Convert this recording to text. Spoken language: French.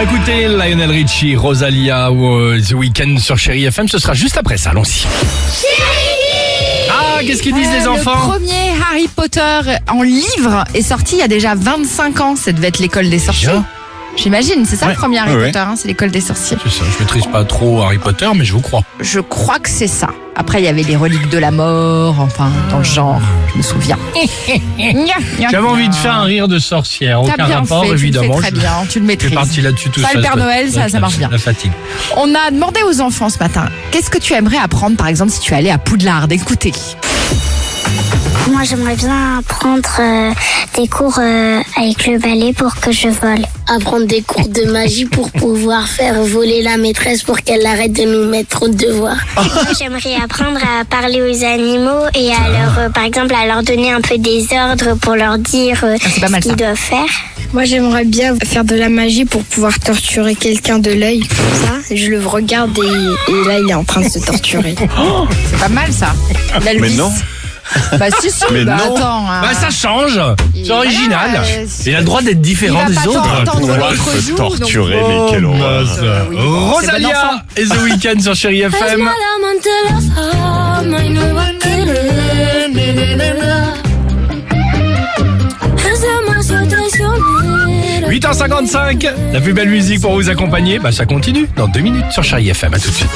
Va écouter Lionel Richie, Rosalia ou euh, The Weeknd sur Chéri FM. Ce sera juste après ça, allons-y. Ah, qu'est-ce qu'ils disent les Le enfants premier Harry Potter en livre est sorti il y a déjà 25 ans. Ça devait être l'école des sorciers. J'imagine, c'est ça Ouais. le premier Harry Ouais. Potter, hein, c'est l'école des sorciers. C'est ça, je maîtrise pas trop Harry Potter, mais je vous crois. Je crois que c'est ça. Après, il y avait les reliques de la mort, enfin, dans le genre, je me souviens. J'avais envie de faire un rire de sorcière, aucun bien rapport fait, tu le évidemment. fais très bien, tu le maîtrises. suis parti là-dessus tout Ça, le Père Noël, ça- marche bien. La fatigue. On a demandé aux enfants ce matin, qu'est-ce que tu aimerais apprendre, par exemple, si tu allais à Poudlard? Écoutez. Moi, j'aimerais bien prendre euh, des cours euh, avec le ballet pour que je vole. apprendre des cours de magie pour pouvoir faire voler la maîtresse pour qu'elle arrête de nous mettre trop de devoirs. J'aimerais apprendre à parler aux animaux et à leur, euh, par exemple, à leur donner un peu des ordres pour leur dire euh, Ah, mal, ce qu'ils doivent faire. Moi, j'aimerais bien faire de la magie pour pouvoir torturer quelqu'un de l'œil. Ça, je le regarde et, et là, il est en train de se torturer. C'est pas mal ça. Mais non. Bah si, si, Mais bah non. attends. hein. Bah ça change, c'est original. Il a le droit d'être différent il des va pas autres. t'entendre Pouvoir l'autre se jour, torturer, donc- mais quelle horreur. Euh, oui, bon, c'est bon Rosalia enfant. et The Weeknd sur Chéri FM. 8h55, la plus belle musique pour vous accompagner, bah ça continue dans deux minutes sur Chéri FM. À tout de suite.